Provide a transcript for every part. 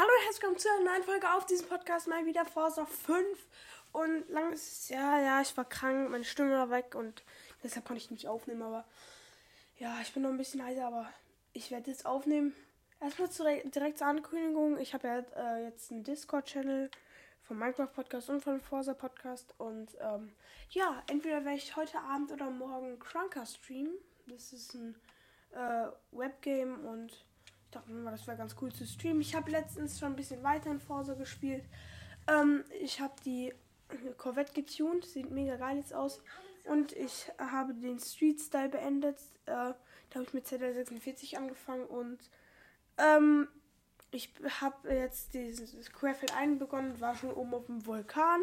Hallo und herzlich willkommen zu einer neuen Folge auf diesem Podcast. Mal wieder Forza 5. Und lang ist es, ja, ja, ich war krank, meine Stimme war weg und deshalb konnte ich nicht aufnehmen. Aber ja, ich bin noch ein bisschen heiser, aber ich werde jetzt aufnehmen. Erstmal zu, direkt zur Ankündigung. Ich habe ja äh, jetzt einen Discord-Channel vom Minecraft Podcast und vom Forza Podcast. Und ähm, ja, entweder werde ich heute Abend oder morgen Crunker streamen. Das ist ein äh, Webgame und ich dachte mir, das wäre ganz cool zu streamen. Ich habe letztens schon ein bisschen weiter in Forza gespielt. Ähm, ich habe die Corvette getuned, sieht mega geil jetzt aus. Und ich habe den Street Style beendet. Äh, da habe ich mit ZL46 angefangen und ähm, ich habe jetzt dieses Querfeld 1 begonnen, war schon oben auf dem Vulkan.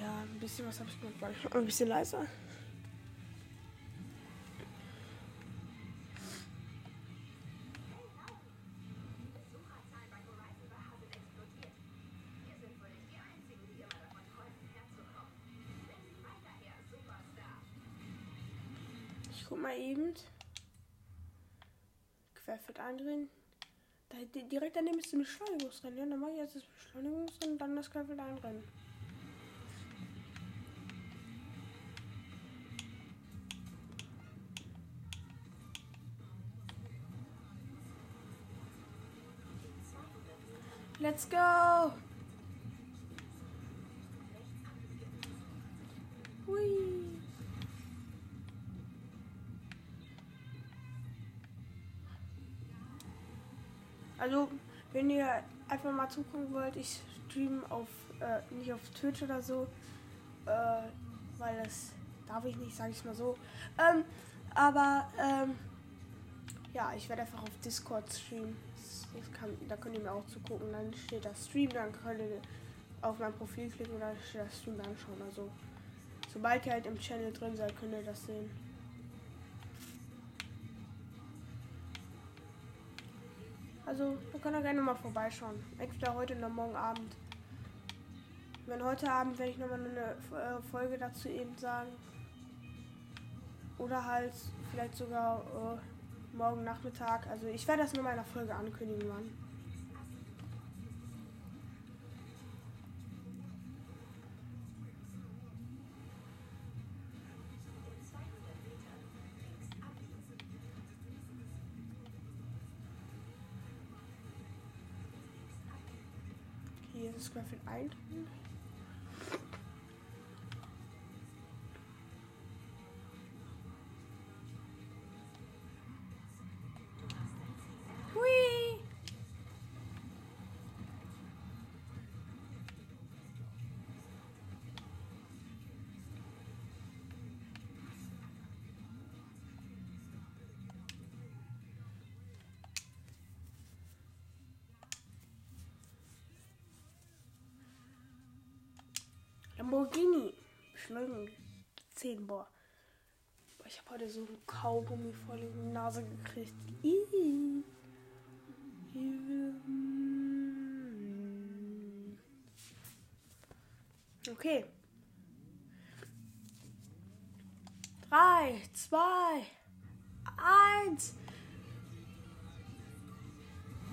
Ja, ein bisschen was habe ich gemacht, war ein bisschen leiser. Guck mal eben. Querfeld eindrehen. Da, direkt daneben ist ein Beschleunigungsrennen. Ja, dann mache ich jetzt das Beschleunigungsrennen und dann das Querfeld einrennen. Let's go! Also, wenn ihr einfach mal zugucken wollt, ich stream auf, äh, nicht auf Twitch oder so, äh, weil das darf ich nicht, sage ich mal so. Ähm, aber, ähm, ja, ich werde einfach auf Discord streamen. Kann, da könnt ihr mir auch zugucken. Dann steht das Stream, dann könnt ihr auf mein Profil klicken und dann steht das Stream anschauen. Also, sobald ihr halt im Channel drin seid, könnt ihr das sehen. Also, wir können gerne mal vorbeischauen. Entweder heute oder morgen Abend. Wenn heute Abend werde ich nochmal eine äh, Folge dazu eben sagen. Oder halt vielleicht sogar äh, morgen Nachmittag. Also ich werde das nur in der Folge ankündigen, Mann. Hier ist Graphic Lamborghini. Beschleunigung 10, boah. boah ich habe heute so ein Kaugummi voll in die Nase gekriegt. Okay. Drei, zwei, eins.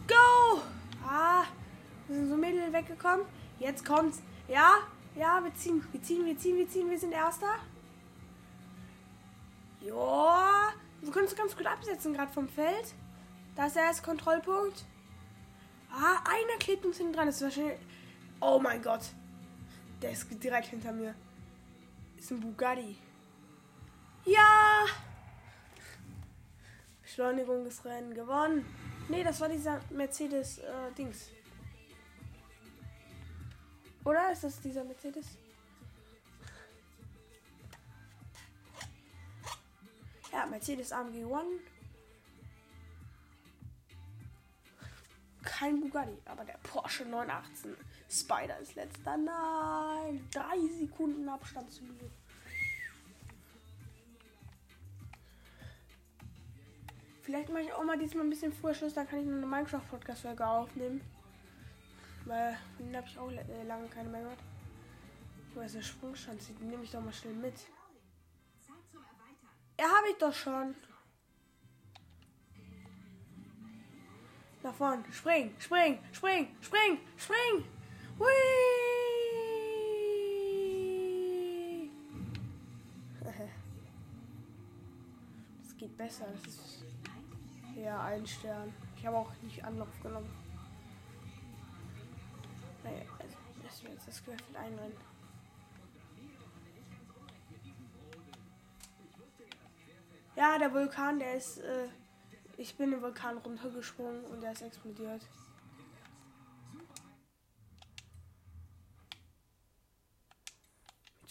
Go! Ah, wir sind so mittel weggekommen. Jetzt kommt's. Ja, ja, wir ziehen, wir ziehen, wir ziehen, wir ziehen, wir sind Erster. Ja, wir können uns ganz gut absetzen gerade vom Feld. Da ist der erste Kontrollpunkt. Ah, einer klebt uns hinten dran. Das ist wahrscheinlich. Oh mein Gott. Der ist direkt hinter mir. Ist ein Bugatti. Ja! Beschleunigungsrennen gewonnen. Nee, das war dieser Mercedes-Dings. Äh, oder ist das dieser Mercedes? Ja, Mercedes AMG One. Kein Bugatti, aber der Porsche 918 Spider ist letzter. Nein, drei Sekunden Abstand zu mir. Vielleicht mache ich auch mal diesmal ein bisschen früher Schluss, dann kann ich nur eine Minecraft-Podcast-Folge aufnehmen. Weil den habe ich auch äh, lange keine mehr gehört. Wo ist der Sprungschanze? Die nehme ich doch mal schnell mit. Ja, habe ich doch schon. Nach vorn. Spring, spring, spring, spring, spring. Hui. Das geht besser. Das ist ja ein Stern. Ich habe auch nicht Anlauf genommen. Naja, also lassen wir jetzt das Querfeld einrennen. Ja, der Vulkan, der ist. Äh, ich bin im Vulkan runtergesprungen und der ist explodiert.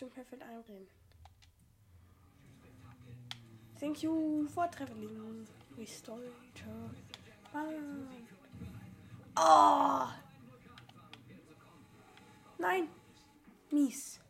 Dem Querfeld einrennen. Thank you for traveling. Restore. Oh! Nein! Mies.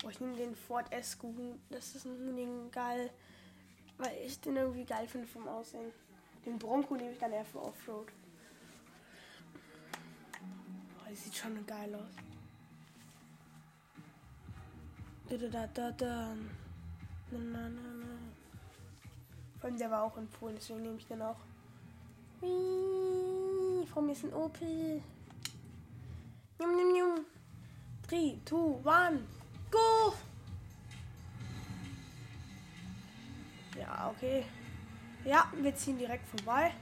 Boah, ich nehme den Ford Esco. Das ist ein Huning geil. Weil ich den irgendwie geil finde vom Aussehen. Den Bronco nehme ich dann eher für Offroad. Boah, die sieht schon geil aus. Da, da, da, da. Na, na, na, na. Vor allem der war auch empfohlen, deswegen nehme ich den auch. Whee, vor mir ist ein Opel. Njum, njum, njum. 3, 2, 1, Okay. Ja, wir ziehen direkt vorbei.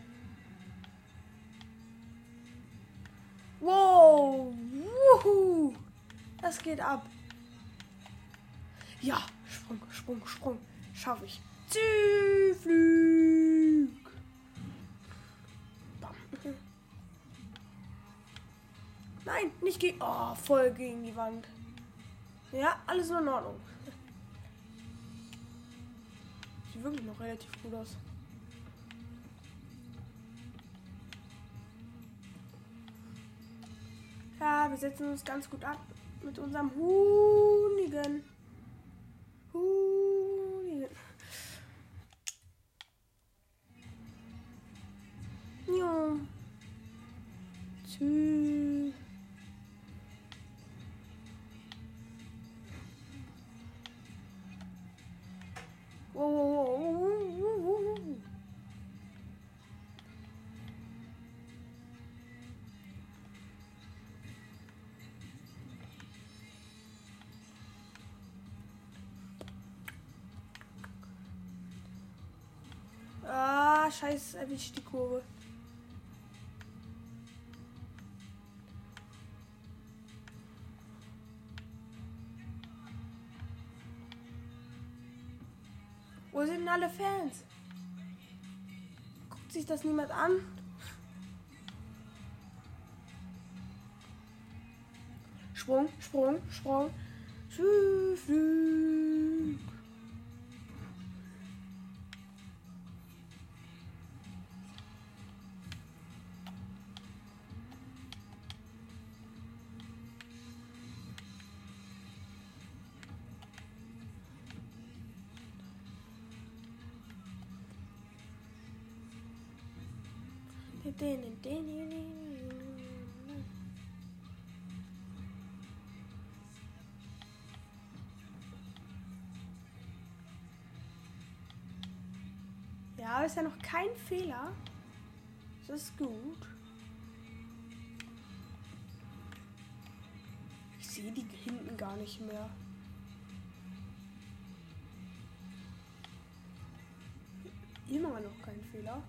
Wow! Wuhu! Das geht ab. Ja, Sprung, Sprung, Sprung. Schaffe ich. Ziehflug! Nein, nicht gegen. Oh, voll gegen die Wand. Ja, alles in Ordnung. Sieht wirklich noch relativ gut aus. Ja, wir setzen uns ganz gut ab mit unserem Hunigen. Hunigen. Jo. Tschüss. Scheiße, erwischt die Kurve. Wo sind denn alle Fans? Guckt sich das niemand an? Sprung, Sprung, Sprung. Flug. Ja, ist ja noch kein Fehler. Das ist gut. Ich sehe die hinten gar nicht mehr. Immer noch kein Fehler.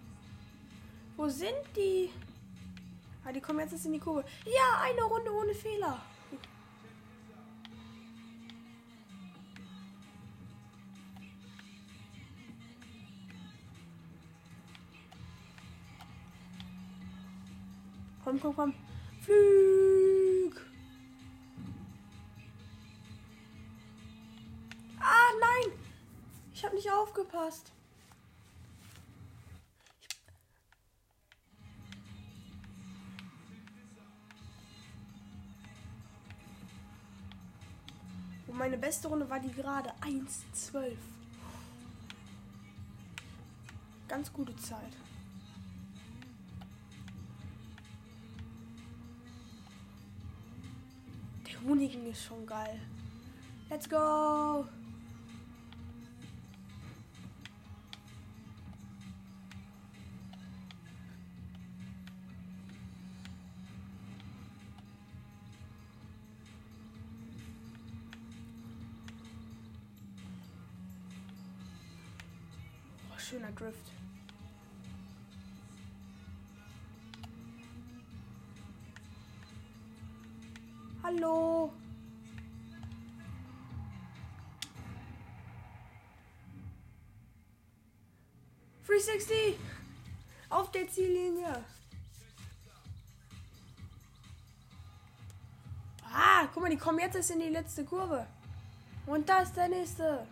Wo sind die? Ah, die kommen jetzt erst in die Kurve. Ja, eine Runde ohne Fehler. Komm, komm, komm. Flug. Ah, nein. Ich habe nicht aufgepasst. Beste Runde war die gerade 1,12. Ganz gute Zeit. Der Hoonigan ist schon geil. Let's go! Schöner Drift. Hallo. Free 60 auf der Ziellinie. Ah, guck mal, die kommen jetzt erst in die letzte Kurve. Und da ist der nächste.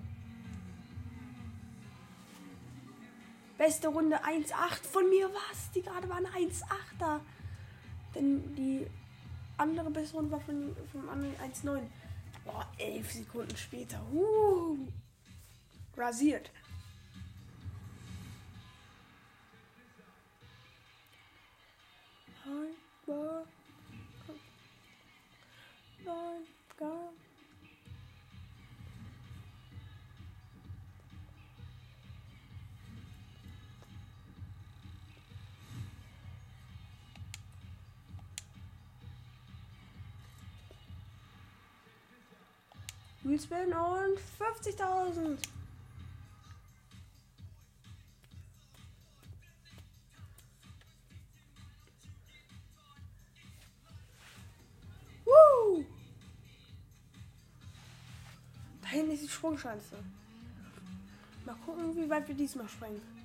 Beste Runde 1,8 von mir was? Die gerade waren 1,8er. Denn die andere beste Runde war von, vom anderen 1,9. Boah, 11 Sekunden später. Uh, rasiert. Nein, war. Nein, gar. Wheelspin und 50.000. Woo! Da hinten ist die Sprungschanze. Mal gucken, wie weit wir diesmal springen.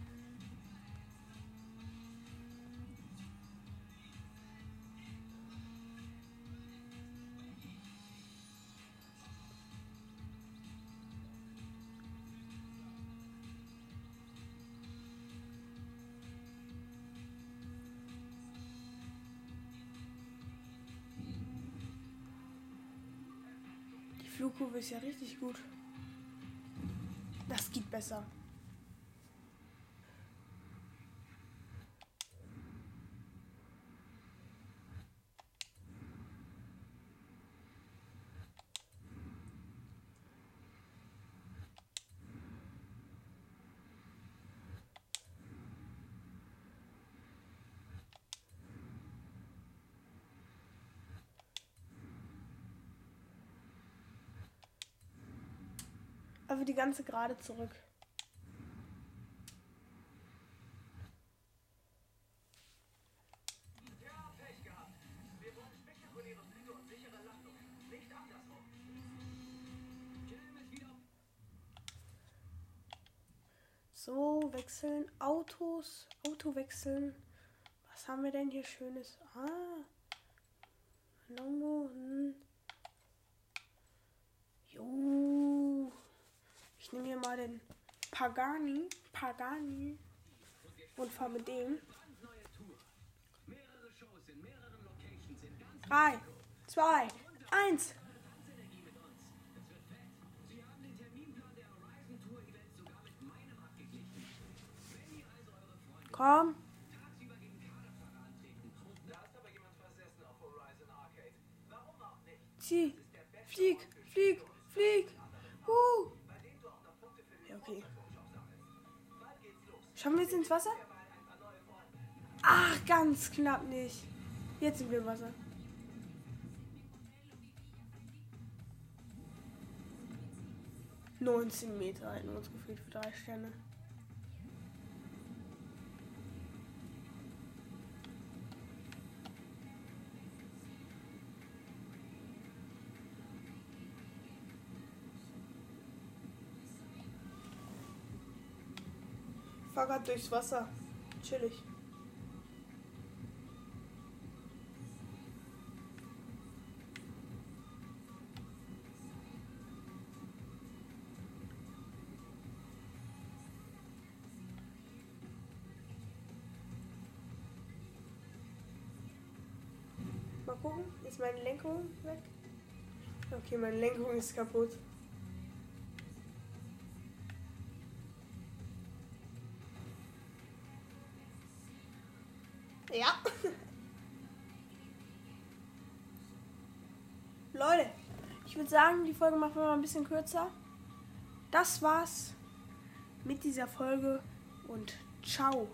Flugkurve ist ja richtig gut. Das geht besser. Aber die ganze gerade zurück. So, wechseln. Autos. Auto wechseln. Was haben wir denn hier Schönes? Ah. Longo. Hm. Jo. Den Pagani. Pagani. Und fahre mit dem. Drei, zwei, eins. Komm. Zieh. Flieg, flieg, flieg. Uh. Schauen wir jetzt ins Wasser? Ach, ganz knapp nicht. Jetzt sind wir im Wasser. Neunzehn Meter wir uns gefühlt für drei Sterne. Fahrrad durchs Wasser. Chillig. Mal gucken, ist meine Lenkung weg? Okay, meine Lenkung ist kaputt. Ich würde sagen, die Folge machen wir mal ein bisschen kürzer. Das war's mit dieser Folge und ciao.